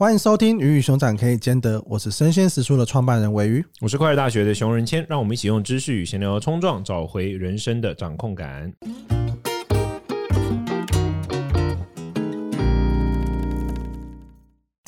欢迎收听《鱼与熊掌可以兼得》，我是生鲜食书的创办人韦鱼，我是快乐大学的熊仁谦，让我们一起用知识与闲聊冲撞，找回人生的掌控感。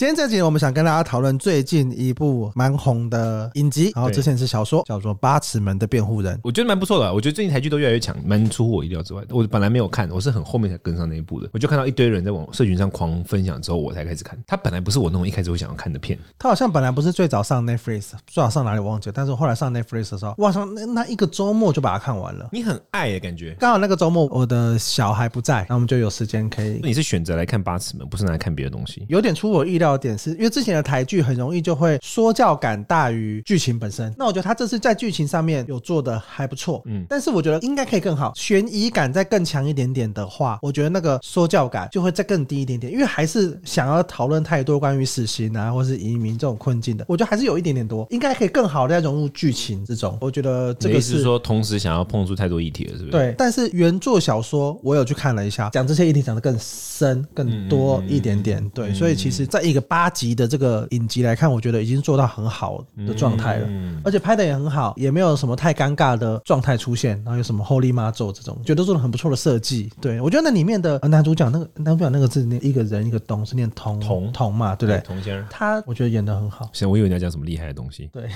今天这集我们想跟大家讨论最近一部蛮红的影集，然后之前是小说，叫做《八尺门的辩护人》，我觉得蛮不错的。我觉得最近台剧都越来越强，蛮出乎我意料之外的。我本来没有看，我是很后面才跟上那一部的。我就看到一堆人在网社群上狂分享之后，我才开始看。他本来不是我那种一开始会想要看的片，他好像本来不是最早上 Netflix，最早上哪里我忘记了。但是后来上 Netflix 的时候，哇，上那那一个周末就把它看完了。你很爱的感觉，刚好那个周末我的小孩不在，那我们就有时间可以。你是选择来看《八尺门》，不是拿来看别的东西？有点出我意料的点是，因为之前。的台剧很容易就会说教感大于剧情本身，那我觉得他这次在剧情上面有做的还不错，嗯，但是我觉得应该可以更好，悬疑感再更强一点点的话，我觉得那个说教感就会再更低一点点，因为还是想要讨论太多关于死刑啊或是移民这种困境的，我觉得还是有一点点多，应该可以更好的再融入剧情这种，我觉得这个是，是说同时想要碰出太多议题了，是不是？对，但是原作小说我有去看了一下，讲这些议题讲的更深更多一点点，对，所以其实在一个八集的这个影集来看，我觉得已经做到很好的状态了，而且拍的也很好，也没有什么太尴尬的状态出现，然后有什么 Holy 妈咒这种，觉得做的很不错的设计。对，我觉得那里面的男主角那个男主角那个字念一个人一个东是念童童童嘛，对不对？童先生，他我觉得演的很好。行，我以为你要讲什么厉害的东西。对，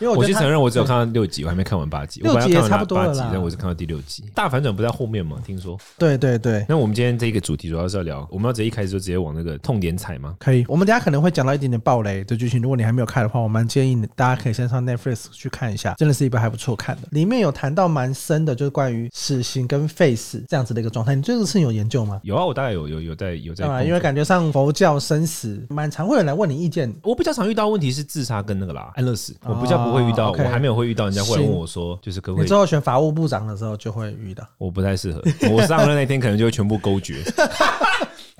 因为我先承认我只有看到六集，我还没看完八集。六集也差不多了啦，但我是看到第六集。大反转不在后面吗？听说。对对对。那我们今天这个主题主要是要聊，我们要直接一开始就直接往那个痛点踩吗？可以。我们等下可能会讲到一点点暴雷的剧情，如果你还没有看的话，我蛮建议你大家可以先上 Netflix 去看一下，真的是一部还不错看的。里面有谈到蛮深的，就是关于死刑跟 face 这样子的一个状态。你对这个事情有研究吗？有啊，我大概有有有在有在。因为感觉上佛教生死蛮常会有人来问你意见。我比较常遇到问题是自杀跟那个啦安乐死，我比较不会遇到，我还没有会遇到人家会问我说，就是可不可以？你之后选法务部长的时候就会遇到。我不太适合，我上任那天可能就会全部勾决。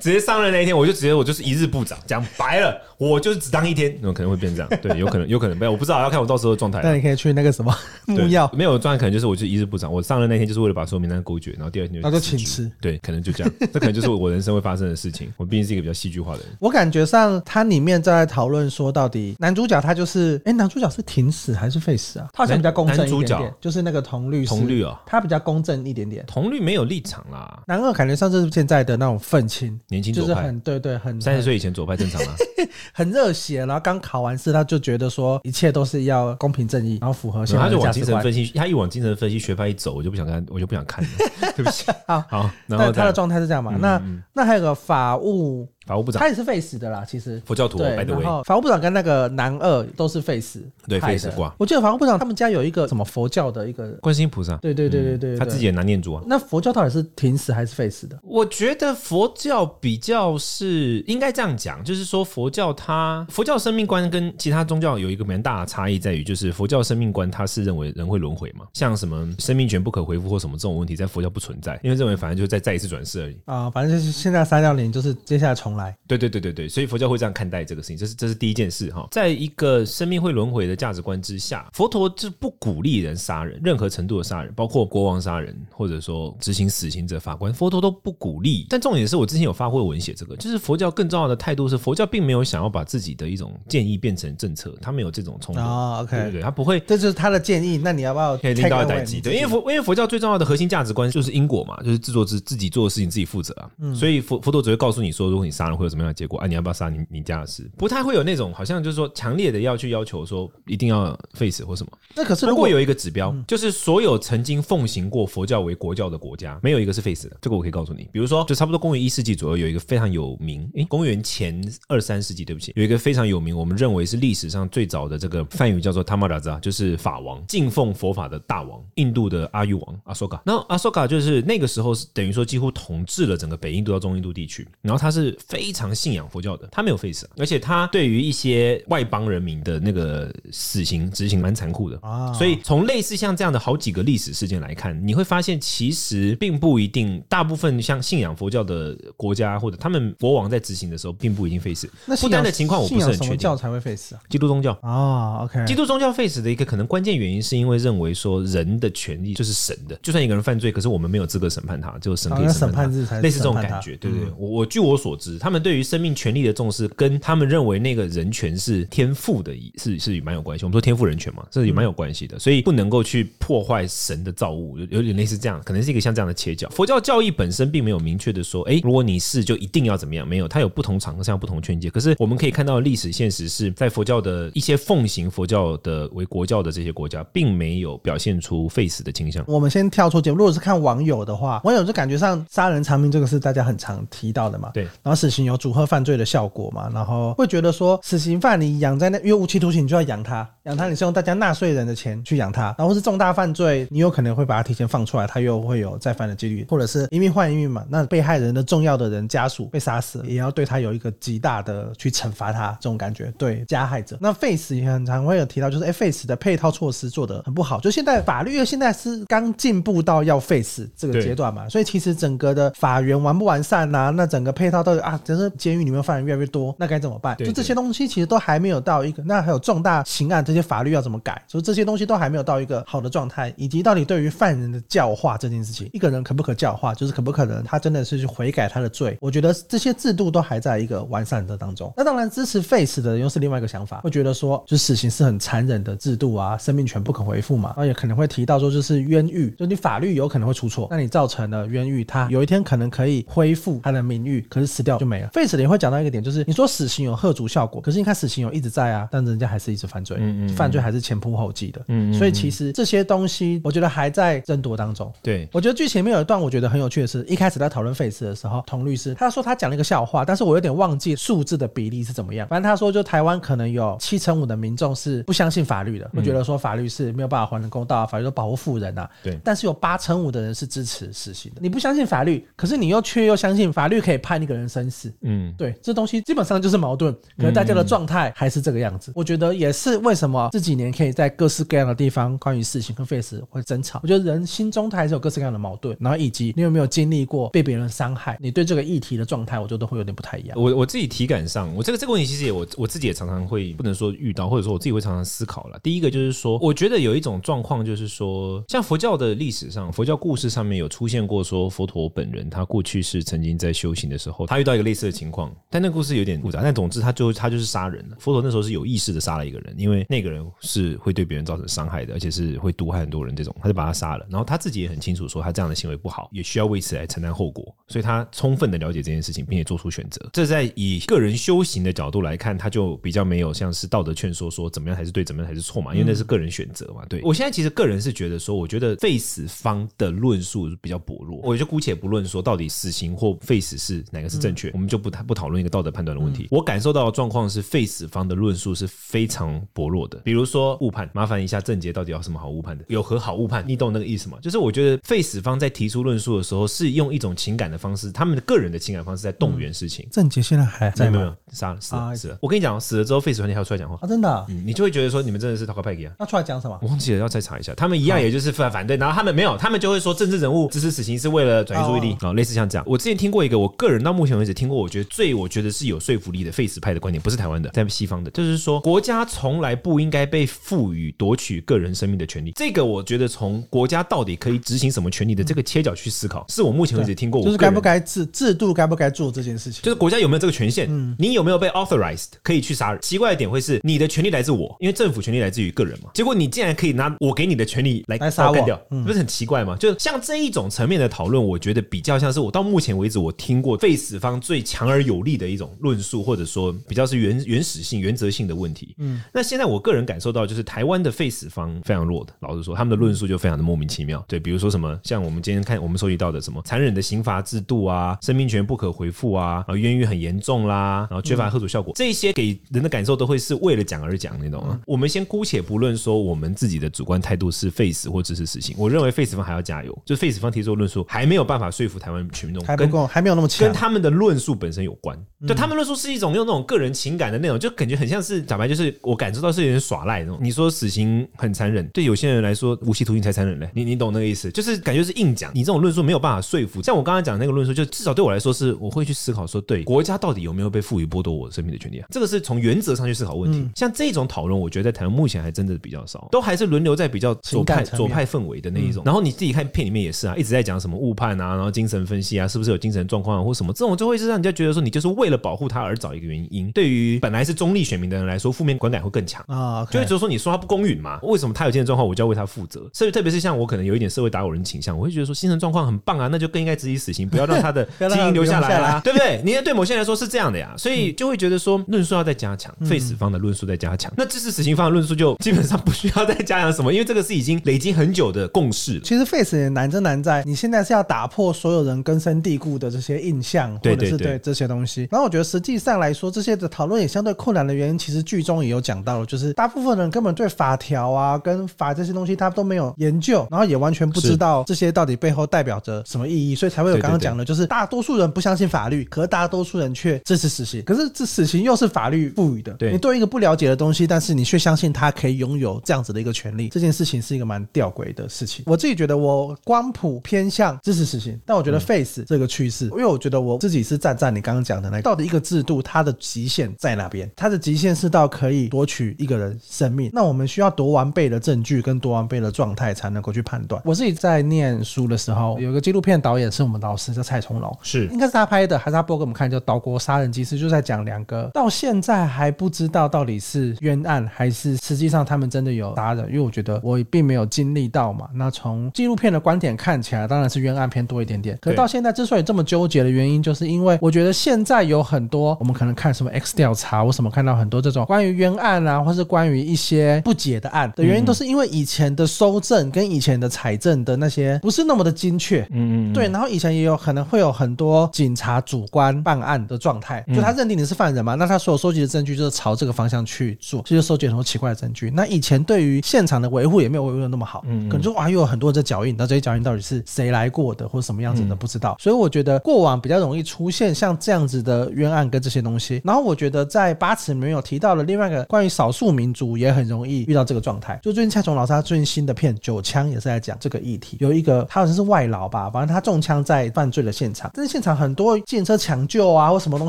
直接上任那一天，我就直接我就是一日部长，讲白了，我就是只当一天，那可能会变这样，对，有可能，有可能没有，我不知道，要看我到时候的状态。那你可以去那个什么木曜，没有状态，可能就是我就一日部长，我上任那天就是为了把所有名单勾决，然后第二天就那就请吃，对，可能就这样，这可能就是我人生会发生的事情。我毕竟是一个比较戏剧化的人。我感觉上，它里面在讨论说，到底男主角他就是，哎、欸，男主角是挺死还是废死啊？他好像比较公正一点点，就是那个童律，童律啊，他比较公正一点点。童律没有立场啦，男二感觉上就是现在的那种愤青，年轻就是很。对对，很三十岁以前左派正常啊，很热血，然后刚考完试，他就觉得说一切都是要公平正义，然后符合现在的价值观。他就往精神分析，他一往精神分析学派一走，我就不想看，我就不想看了。对不起，好，好，然后他的状态是这样嘛？那、嗯、那还有个法务。法务部长，他也是废死的啦。其实佛教徒，对，然后法务部长跟那个男二都是废死，对，废死挂。我记得法务部长他们家有一个什么佛教的一个观世音菩萨，对对对对对，他自己也拿念珠啊。那佛教到底是停死还是废死的？我觉得佛教比较是应该这样讲，就是说佛教它佛教生命观跟其他宗教有一个蛮大的差异，在于就是佛教生命观它是认为人会轮回嘛，像什么生命权不可回复或什么这种问题，在佛教不存在，因为认为反正就是再再一次转世而已啊，反正就是现在三六零就是接下来重来。对对对对对。所以佛教会这样看待这个事情，这是这是第一件事哈。在一个生命会轮回的价值观之下，佛陀是不鼓励人杀人，任何程度的杀人，包括国王杀人，或者说执行死刑者法官，佛陀都不鼓励。但重点是我之前有发过文写这个，就是佛教更重要的态度是，佛教并没有想要把自己的一种建议变成政策，他没有这种冲动。哦，OK，对对对，他不会，这就是他的建议。那你要不要可以领导代际？对，因为佛因为佛教最重要的核心价值观就是因果嘛，就是自作自自己做的事情自己负责啊。嗯，所以佛佛陀只会告诉你说，如果你杀人会有什么样的结果啊？你要不要杀你你？家的事不太会有那种，好像就是说强烈的要去要求说一定要 face 或什么。那可是如果有一个指标，就是所有曾经奉行过佛教为国教的国家，没有一个是 face 的。这个我可以告诉你，比如说，就差不多公元一世纪左右，有一个非常有名，诶，公元前二三世纪，对不起，有一个非常有名，我们认为是历史上最早的这个梵语叫做 Dharmaraja，就是法王，敬奉佛法的大王，印度的阿育王阿索卡。那阿索卡就是那个时候是等于说几乎统治了整个北印度到中印度地区，然后他是非常信仰佛教的，他没有 face，。而且他对于一些外邦人民的那个死刑执行蛮残酷的啊，所以从类似像这样的好几个历史事件来看，你会发现其实并不一定，大部分像信仰佛教的国家或者他们国王在执行的时候，并不一定 face。那不丹的情况我不是很确定。什么教才会 face 啊？基督宗教啊，OK。基督宗教 face 的一个可能关键原因，是因为认为说人的权利就是神的，就算一个人犯罪，可是我们没有资格审判他，就神可以审判他，类似这种感觉，对不对？我我据我所知，他们对于生命权利的重视，跟他们认为那个人权是天赋的，是是蛮有关系。我们说天赋人权嘛，这也蛮有关系的，所以不能够去破坏神的造物，有有点类似这样，可能是一个像这样的切角。佛教教义本身并没有明确的说，哎，如果你是就一定要怎么样，没有，它有不同场合上不同劝诫。可是我们可以看到历史现实是在佛教的一些奉行佛教的为国教的这些国家，并没有表现出废死的倾向。我们先跳出节目，如果是看网友的话，网友就感觉上杀人偿命这个是大家很常提到的嘛。对，然后刑有阻吓犯罪的效果嘛，然后会觉得说死刑犯你养在那，因为无期徒刑你就要养他，养他你是用大家纳税人的钱去养他，然后是重大犯罪，你有可能会把他提前放出来，他又会有再犯的几率，或者是一命换一命嘛。那被害人的重要的人家属被杀死，也要对他有一个极大的去惩罚他这种感觉。对加害者，那 face 也很常会有提到，就是哎废死的配套措施做得很不好，就现在法律现在是刚进步到要 face 这个阶段嘛，所以其实整个的法源完不完善呐、啊？那整个配套都有啊，只是监狱里面犯人越来越多，那该怎么办？就这些东西其实都还没有到一个，那还有重大刑案这些法律要怎么改？所以这些东西都还没有到一个好的状态，以及到底对于犯人的教化这件事情，一个人可不可教化，就是可不可能他真的是去悔改他的罪？我觉得这些制度都还在一个完善的当中。那当然支持 Face 的人又是另外一个想法，会觉得说，就是死刑是很残忍的制度啊，生命权不可恢复嘛，然后也可能会提到说，就是冤狱，就你法律有可能会出错，那你造成了冤狱，他有一天可能可以恢复他的名誉，可是死掉就没了。废死的也会讲到一个点，就是你说死刑有贺足效果，可是你看死刑有一直在啊，但人家还是一直犯罪，嗯嗯，犯罪还是前仆后继的，嗯，所以其实这些东西，我觉得还在争夺当中。对，我觉得剧情里面有一段我觉得很有趣的是，一开始在讨论废死的时候，童律师他说他讲了一个笑话，但是我有点忘记数字的比例是怎么样。反正他说就台湾可能有七成五的民众是不相信法律的，会觉得说法律是没有办法还人公道啊，法律都保护富人啊。对，但是有八成五的人是支持死刑的。你不相信法律，可是你又却又相信法律可以判一个人生死。嗯，对，这东西基本上就是矛盾。可能大家的状态还是这个样子。我觉得也是为什么这几年可以在各式各样的地方关于事情跟 face 会争吵。我觉得人心中他还是有各式各样的矛盾，然后以及你有没有经历过被别人伤害，你对这个议题的状态，我觉得都会有点不太一样。我我自己体感上，我这个这个问题其实也我我自己也常常会不能说遇到，或者说我自己会常常思考了。第一个就是说，我觉得有一种状况就是说，像佛教的历史上，佛教故事上面有出现过说佛陀本人他过去是曾经在修行的时候，他遇到一个类似的情况，但那个故事有点复杂。但总之，他就他就是杀人了。佛陀那时候是有意识的杀了一个人，因为那个人是会对别人造成伤害的，而且是会毒害很多人这种，他就把他杀了。然后他自己也很清楚说他这样的行为不好，也需要为此来承担后果，所以他充分的了解这件事情，并且做出选择。这在以个人修行的角度来看，他就比较没有像是道德劝说说怎么样才是对，怎么样才是错嘛，因为那是个人选择嘛。对，我现在其实个人是觉得说，我觉得废死方的论述比较薄弱，我就姑且不论说到底死刑或废死是哪个是正确，我们就不谈不讨论一个道德判断的问题。我感受到的状况是废死方的论述是非常薄弱的。比如说误判，麻烦一下郑杰到底有什么好误判的？有何好误判？你懂那个意思吗？就是我觉得废死方在提出论述的时候，是用一种情感的方式，他们的个人的情感方式在动员事情。郑杰现在还在吗？没有杀了，死了，死了。我跟你讲，死了之后废死团体还要出来讲话啊？真的？嗯，你就会觉得说你们真的是讨个派给啊？那出来讲什么？我忘记了，要再查一下。他们一样，也就是反反对，然后他们没有，他们就会说政治人物支持死刑是为了转移注意力啊，类似像这样。我之前听过一个，我个人到目前为止听过，我觉得最我觉得是有说服力的废死派的观点，不是台湾的，在西方的，就是说国家从来不应该被赋予夺取个人生命的权利。这个我觉得从国家到底可以执行什么权利的这个切角去思考，是我目前为止听过。就是该不该制制度该不该做这件事情，就是国家有没有这个权限？嗯，你有没有被 authorized 可以去杀人？奇怪的点会是你的权利来自我，因为政府权利来自于个人嘛。结果你竟然可以拿我给你的权利来来杀我干掉，不是很奇怪吗？就像这一种层面的讨论，我觉得比较像是我到目前为止我听过废死方最强而有力的一种论述，或者说比较是原原始性、原则性的问题。嗯，那现在我个人感受到，就是台湾的 face 方非常弱的，老实说，他们的论述就非常的莫名其妙。对，比如说什么，像我们今天看我们收集到的什么残忍的刑罚制度啊，生命权不可回复啊，然后冤狱很严重啦，然后缺乏吓阻效果，这些给人的感受都会是为了讲而讲那种啊。我们先姑且不论说我们自己的主观态度是 face 或支持死刑，我认为 face 方还要加油，就 face 方提出的论述还没有办法说服台湾群众，还不够，还没有那么强，跟他们的论述本身有关。就他们论述是一种用那种个人情感的那种，就感觉很像是讲白就是我感受到是有点耍赖那种。你说死刑很残忍，对有些人来说无期徒刑才残忍嘞，你你懂那个意思？就是感觉是硬讲，你这种论述没有办法说服。像我刚刚讲的那个论述，就至少对我来说是，我会去思考说，对国家到底有没有被赋予剥夺我生命的权利啊？这个是从原则上去思考问题。像这种讨论，我觉得在台湾目前还真的比较少，都还是轮流在比较左派左派氛围的那一种。然后你自己看片里面也是啊，一直在讲什么误判啊，然后精神分析啊，是不是有精神状况啊，或什么这种，就会是让人家觉得说你就是为了保护他而找一个原因。对于本来是中立选民的人来说，负面观感会更强啊。就会觉得说你说他不公允嘛？为什么他有精神状况，我就要为他负责？所以特别是像我可能有一点社会打狗人倾向，我会觉得说精神状况很棒啊，那就更应该执行死刑，不要让他的基因留下来啦、啊，对不对？你对某些人来说是这样的呀，所以就会觉得说论述要再加强，废死方的论述再加强，那支持死刑方的论述就基本上不需要再加强什么，因为这个是已经累积很久的共识。其实废死也难，真难在你现在是要打破所有人根深蒂固的这些印象，或者是对这些东西。然后我觉得实际上来说，这些的讨论也相对困难的原因，其实剧中也有讲到了，就是大部分人根本对法条啊、跟法这些东西他都没有研究，然后也完全不知道这些到底背后代表着什么意义，所以才会有刚刚讲的，就是大多数人不相信法律，可是大多数人却支持死刑。可是这死刑又是法律赋予的，对你对一个不了解的东西，但是你却相信他可以拥有这样子的一个权利，这件事情是一个蛮吊诡的事情。我自己觉得我光谱偏向支持死刑，但我觉得 face 这个趋势，因为我觉得我自己是站在你刚刚讲的那个，到底一个制度它的极限在哪边？它的极限是到可以夺取一个人生命，那我们需要多完备的证据跟多完备的状态才能够去判断。我自己在念书的时候，有个纪录片导演是我们老师叫蔡崇隆，是应该是他拍的，还是他播给我们看？叫《岛国杀人纪实》，就在讲两个到现在还不知道到底是冤案还是实际上他们真的有杀人，因为我觉得我并没有经历到嘛。那从纪录片的观点看起来，当然是冤案偏多一点点。可是到现在之所以这么纠结的原因，就是因为我觉得现在有很多我们可能看什么 X 调查，我什么看到很多这种关于冤案啊，或是关于一些不解的案的原因，都是因为以前的搜证跟以前的采证的那些不是那么的精确。嗯嗯。对，然后以前也有可能会有很多警察主观办案的状态，就他认定你是犯人嘛，那他所有收集的证据就是朝这个方向去做，其实收集很多奇怪的证据。那以前对于现场的维护也没有维护的那么好，嗯，可能就哇又有很多的脚印，那这些脚印到底是谁来过的，或者什么样子的不知道。所以我觉得过往比较容易出现像这样子的冤案跟这些东西。然后我觉得在八尺里面有提到了另外一个关于少数民族也很容易遇到这个状态。就最近蔡崇老师他最近新的片《九枪》也是在讲这个议题。有一个他好像是外劳吧，反正他中枪在犯罪的现场，但是现场很多计程车抢救啊或什么东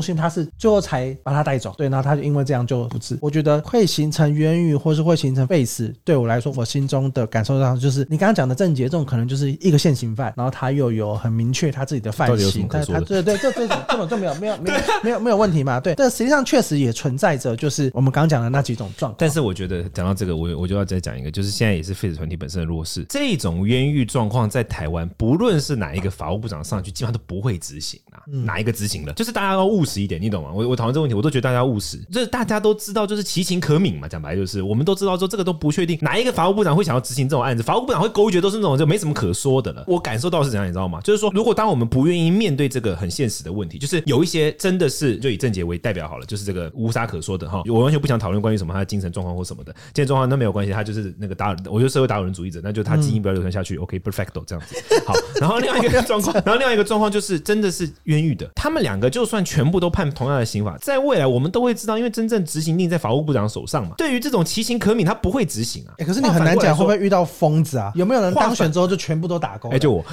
西，他是最后才把他带走。对，然后他就因为这样就不治。我觉得会形成冤狱，或是会形成废死。对我来说，我心中的感受上就是你刚刚讲的郑捷这种，可能就是一个现行犯，然后他又有很明确他自己的犯行，但他对对，就这种根本就没有没有没有没有没有问题嘛？对，但实际上确实也存在着，就是我们刚刚讲的那几种状况。但是我觉得讲到这个，我我就要再讲一个，就是现在也是废死团体本身的弱势，这种冤狱状况在台湾，不论是哪一个法务部长上去，基本上都不会执行啊。哪一个执行了？就是大家要务实一点，你懂吗？我我讨论这个问题，我都觉得大家务实，就是大家都知道，就是其情可悯嘛。讲白就是，我们都知道说这个都不确定，哪一个法务部长会想要执行这种案子？法务部长会勾结都是那种就没什么可说的了。我感受到是怎样，你知道吗？就是说，如果当我们不愿意面对这个很现实的问题，就是有一些真的是就以郑捷为代表好了，就是这个无啥可说的哈。我完全不想讨论关于什么他的精神状况或什么的，精神状况那没有关系，他就是那个达尔，我觉得社会达尔文主义者，那就他基因不要流传下去。嗯、OK，perfecto，、okay, 这样子好。然后另外一个状况，然后另外一个状况就是真的是冤狱的，他们两个就算全部都判同样的刑法，在未来我们都会知道，因为真正执行令在法务部长手上嘛。对于这种其行可悯，他不会执行啊。哎，可是你很难讲会不会遇到疯子啊？有没有人当选之后就全部都打工？哎，就我。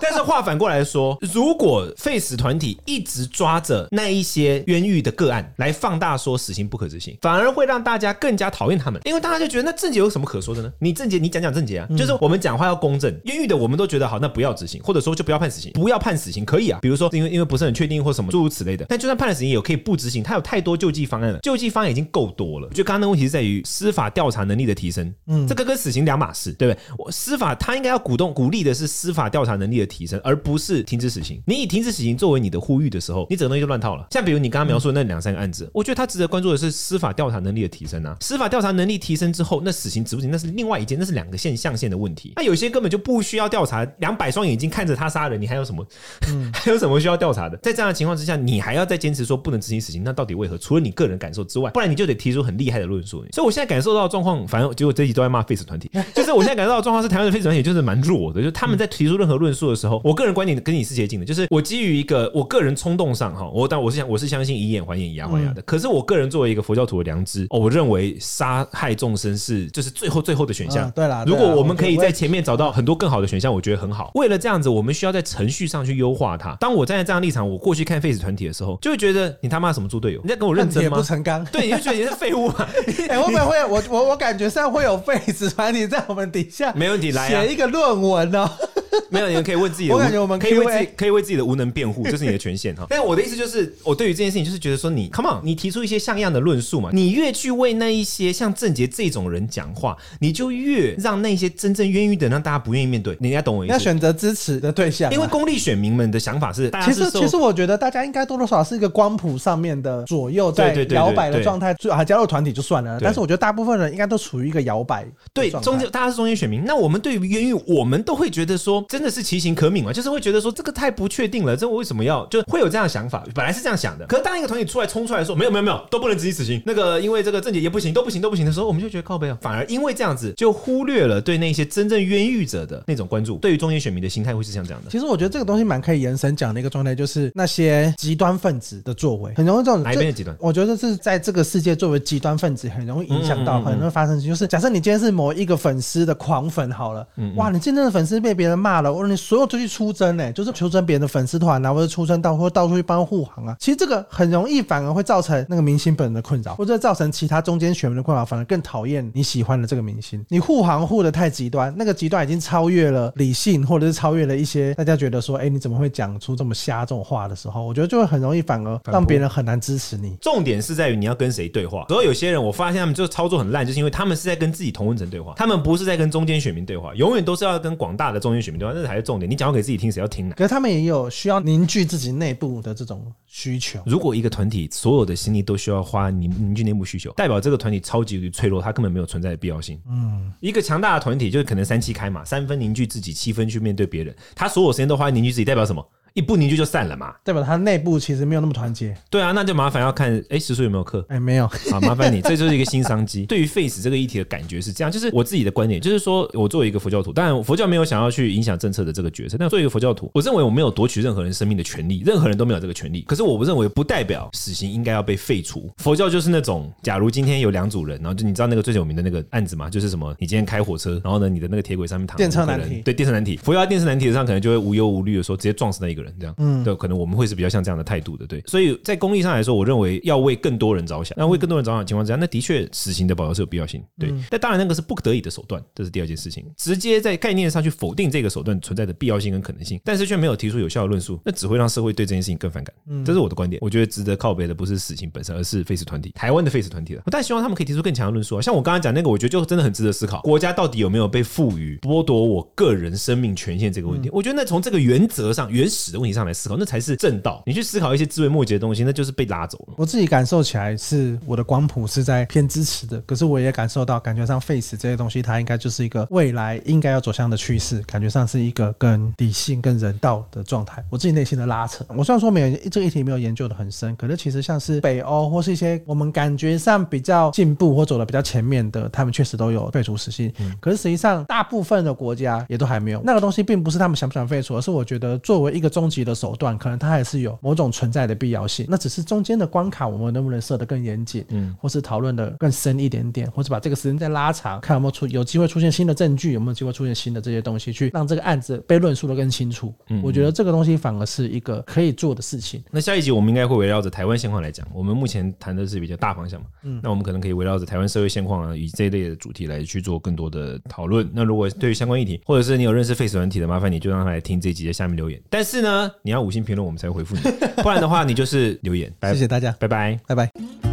但是话反过来说，如果废死团体一直抓着那一些冤狱的个案来放大说死刑不可执行，反而会让大家更加讨厌他们，因为大家就觉得那郑杰有什么可说的呢？你郑杰，你讲讲郑杰啊，就是我们讲话要公正，冤狱的我们都觉得好，那不要执行，或者说就不要判死刑，不要判死刑可以啊。比如说因为因为不是很确定或什么诸如此类的，但就算判了死刑，也有可以不执行，他有太多救济方案了，救济方案已经够多了。就刚刚的问题是在于司法调查能力的提升，嗯，这个跟死刑两码事，对不对？我司法他应该要鼓动鼓励的是司法调查能力的提升，而不是停止死刑。你以停止死刑作为你的呼吁的时候，你整个东西就乱套了。像比如你刚刚描述的那两三个案子，嗯、我觉得他值得关注的是司法调查能力的提升啊。司法调查能力提升之后，那死刑执不执行那是另外一件，那是两个现象限的问题。那有些根本就不需要调查，两百双眼睛看着他杀人，你还有什么？嗯、还有什么需要调查的？在这样的情况之下，你还要再坚持说不能执行死刑，那到底为何？除了你个人感受之外，不然你就得提出很厉害的论述。所以我现在感受到的状况，反正结果这一集都在骂 face 团体，就是我现在感受到的状况是台湾的 face 团体就是蛮弱的，就是他们在提出任何论述的时候，我个人观点跟你是接近的，就是我基于一个我个人冲动上哈，我但我是想我是相信以眼还眼以牙还牙的。可是我个人作为一个佛教徒的良知，哦，我认为杀害众生是就是最后最后的选项。对啦，如果我们可以在前面找到很多更好的选项，我觉得很好。为了这样子，我们需要在程序上去优化它。当我站在这样立场，我过去看废死团体的时候，就会觉得你他妈什么猪队友？你在跟我认真吗？不成钢。对，你就觉得 你是废物嘛？哎，会不会会我我我感觉上会有废死团体在我们底下，没问题，来写一个论文呢？没有，你们可以问自己的，我感觉我们可以为自己 可以为自己的无能辩护，这是你的权限哈。但我的意思就是，我对于这件事情就是觉得说你，你 come on，你提出一些像样的论述嘛，你越去为那一些像郑捷这种人讲话，你就越让那些真正冤狱的让大家不愿意面对。你应该懂我意思？要选择支持的对象，因为公立选民们的想法是，其实其实我觉得大家应该多多少少是一个光谱上面的左右在摇摆的状态，就啊加入团体就算了。但是我觉得大部分人应该都处于一个摇摆。对，中间大家是中间选民，那我们对于冤狱，我们都会觉得说，真的是其行可悯嘛，就是会觉得说这个太不确定了，这我为什么要就会有这样的想法？本来是这样想的，可是当一个团体出来冲出来说没有没有没有都不能执行死刑，那个因为这个郑解也不行，都不行都不行的时候，我们就觉得靠背啊，反而因为这样子就忽略了对那些真正冤狱者的那种关注，对于中间选民的心态会是像这样的。其实我觉得这个东西蛮可以延伸讲的一个状态，就是那些极端分子的作为，很容易这种哪一边的极端？我觉得是在这个世界作为极端分子，很容易影响到，很容易发生。就是假设你今天是某一个粉丝的狂粉好了，哇，你今天的粉丝被别人骂大了，或者你所有出去出征呢，就是出征别人的粉丝团啊，或者出征到或者到处去帮护航啊，其实这个很容易反而会造成那个明星本人的困扰，或者造成其他中间选民的困扰，反而更讨厌你喜欢的这个明星。你护航护的太极端，那个极端已经超越了理性，或者是超越了一些大家觉得说，哎，你怎么会讲出这么瞎这种话的时候，我觉得就会很容易反而让别人很难支持你。重点是在于你要跟谁对话。所以有些人我发现他们就操作很烂，就是因为他们是在跟自己同温层对话，他们不是在跟中间选民对话，永远都是要跟广大的中间选民对吧，这才是重点。你讲话给自己听，谁要听呢？可是他们也有需要凝聚自己内部的这种需求。如果一个团体所有的心力都需要花凝凝聚内部需求，代表这个团体超级脆弱，它根本没有存在的必要性。嗯，一个强大的团体就是可能三七开嘛，三分凝聚自己，七分去面对别人，他所有时间都花在凝聚自己，代表什么？一不凝聚就散了嘛，代表他内部其实没有那么团结。对啊，那就麻烦要看，哎，时叔有没有课？哎，没有。好，麻烦你，这就是一个新商机。对于 Face 这个议题的感觉是这样，就是我自己的观点，就是说我作为一个佛教徒，当然佛教没有想要去影响政策的这个角色，但作为一个佛教徒，我认为我没有夺取任何人生命的权利，任何人都没有这个权利。可是我不认为不代表死刑应该要被废除。佛教就是那种，假如今天有两组人，然后就你知道那个最有名的那个案子吗？就是什么，你今天开火车，然后呢，你的那个铁轨上面躺电车难题，对，电车难题，佛教电车难题上可能就会无忧无虑的说直接撞死那一个人，这样，嗯，对。可能我们会是比较像这样的态度的，对，所以在公益上来说，我认为要为更多人着想。那为更多人着想的情况之下，那的确死刑的保留是有必要性，对。但当然那个是不得已的手段，这是第二件事情。直接在概念上去否定这个手段存在的必要性跟可能性，但是却没有提出有效的论述，那只会让社会对这件事情更反感。这是我的观点。我觉得值得靠背的不是死刑本身，而是 Face 团体，台湾的 Face 团体了。我但希望他们可以提出更强的论述啊。像我刚刚讲那个，我觉得就真的很值得思考，国家到底有没有被赋予剥夺我个人生命权限这个问题？我觉得那从这个原则上、原始的问题上来思考，那才是正道。你去思考一些枝微末节的东西，那就是被拉走了。我自己感受起来是我的光谱是在偏支持的，可是我也感受到，感觉上 Face 这些东西，它应该就是一个未来应该要走向的趋势，感觉上是一个更理性、更人道的状态。我自己内心的拉扯，我虽然说没有这个议题没有研究的很深，可是其实像是北欧或是一些我们感觉上比较进步或走的比较前面的，他们确实都有废除死刑。嗯，可是实际上大部分的国家也都还没有。那个东西并不是他们想不想废除，而是我觉得作为一个终极的手段，可能它还是有。某种存在的必要性，那只是中间的关卡，我们能不能设得更严谨，嗯，或是讨论的更深一点点，或是把这个时间再拉长，看有没有出有机会出现新的证据，有没有机会出现新的这些东西，去让这个案子被论述的更清楚。嗯，我觉得这个东西反而是一个可以做的事情。那下一集我们应该会围绕着台湾现况来讲，我们目前谈的是比较大方向嘛，嗯，那我们可能可以围绕着台湾社会现况啊，以这一类的主题来去做更多的讨论。那如果对于相关议题，或者是你有认识 Face 团体的，麻烦你就让他来听这一集的下面留言。但是呢，你要五星评论，我们才会回复你。不然的话，你就是留言。谢谢大家，拜拜，拜拜。